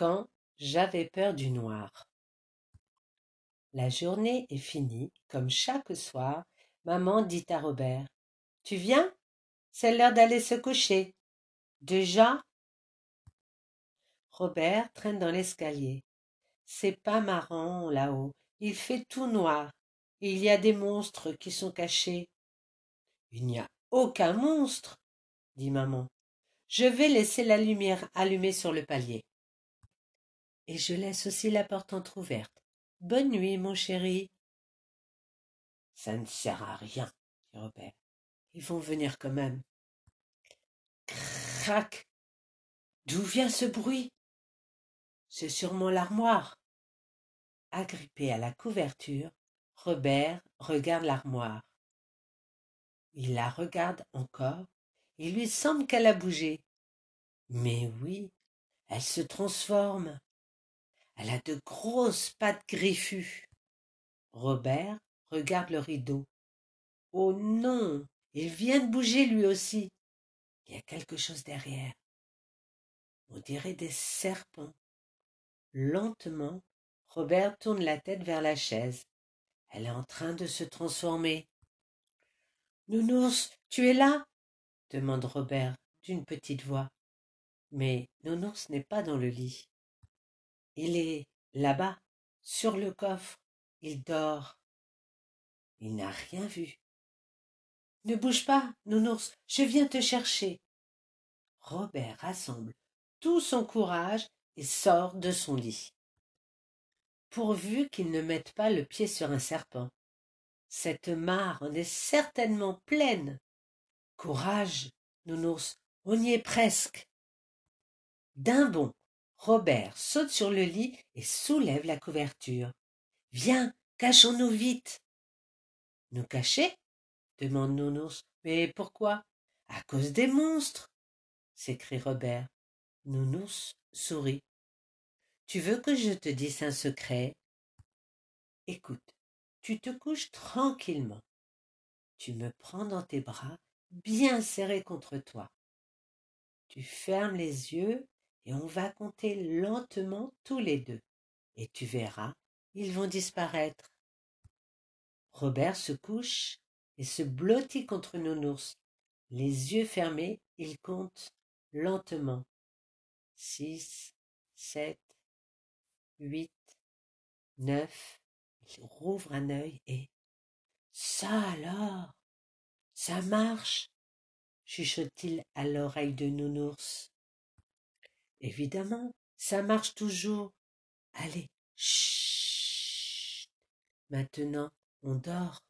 quand j'avais peur du noir. La journée est finie, comme chaque soir, maman dit à Robert. Tu viens? C'est l'heure d'aller se coucher. Déjà? Robert traîne dans l'escalier. C'est pas marrant là-haut. Il fait tout noir. il y a des monstres qui sont cachés. Il n'y a aucun monstre, dit maman. Je vais laisser la lumière allumée sur le palier. Et je laisse aussi la porte entr'ouverte. Bonne nuit, mon chéri. Ça ne sert à rien, dit Robert. Ils vont venir quand même. Crac. D'où vient ce bruit? C'est sûrement l'armoire. Agrippé à la couverture, Robert regarde l'armoire. Il la regarde encore. Il lui semble qu'elle a bougé. Mais oui, elle se transforme. Elle a de grosses pattes griffues. Robert regarde le rideau. Oh non, il vient de bouger lui aussi. Il y a quelque chose derrière. On dirait des serpents. Lentement, Robert tourne la tête vers la chaise. Elle est en train de se transformer. Nounours, tu es là? demande Robert d'une petite voix. Mais Nounours n'est pas dans le lit. Il est là-bas, sur le coffre. Il dort. Il n'a rien vu. Ne bouge pas, Nounours, je viens te chercher. Robert rassemble tout son courage et sort de son lit. Pourvu qu'il ne mette pas le pied sur un serpent. Cette mare en est certainement pleine. Courage, nounours, on y est presque. D'un bond, Robert saute sur le lit et soulève la couverture. Viens, cachons-nous vite. Nous cacher? demande Nounours. Mais pourquoi À cause des monstres s'écrie Robert. Nounours sourit. Tu veux que je te dise un secret? Écoute, tu te couches tranquillement. Tu me prends dans tes bras, bien serrés contre toi. Tu fermes les yeux et on va compter lentement tous les deux. Et tu verras, ils vont disparaître. Robert se couche et se blottit contre Nounours. Les yeux fermés, il compte lentement. Six, sept, huit, neuf. Il rouvre un œil et ça alors, ça marche, chuchote-t-il à l'oreille de Nounours. Évidemment, ça marche toujours. Allez, chut. Maintenant, on dort.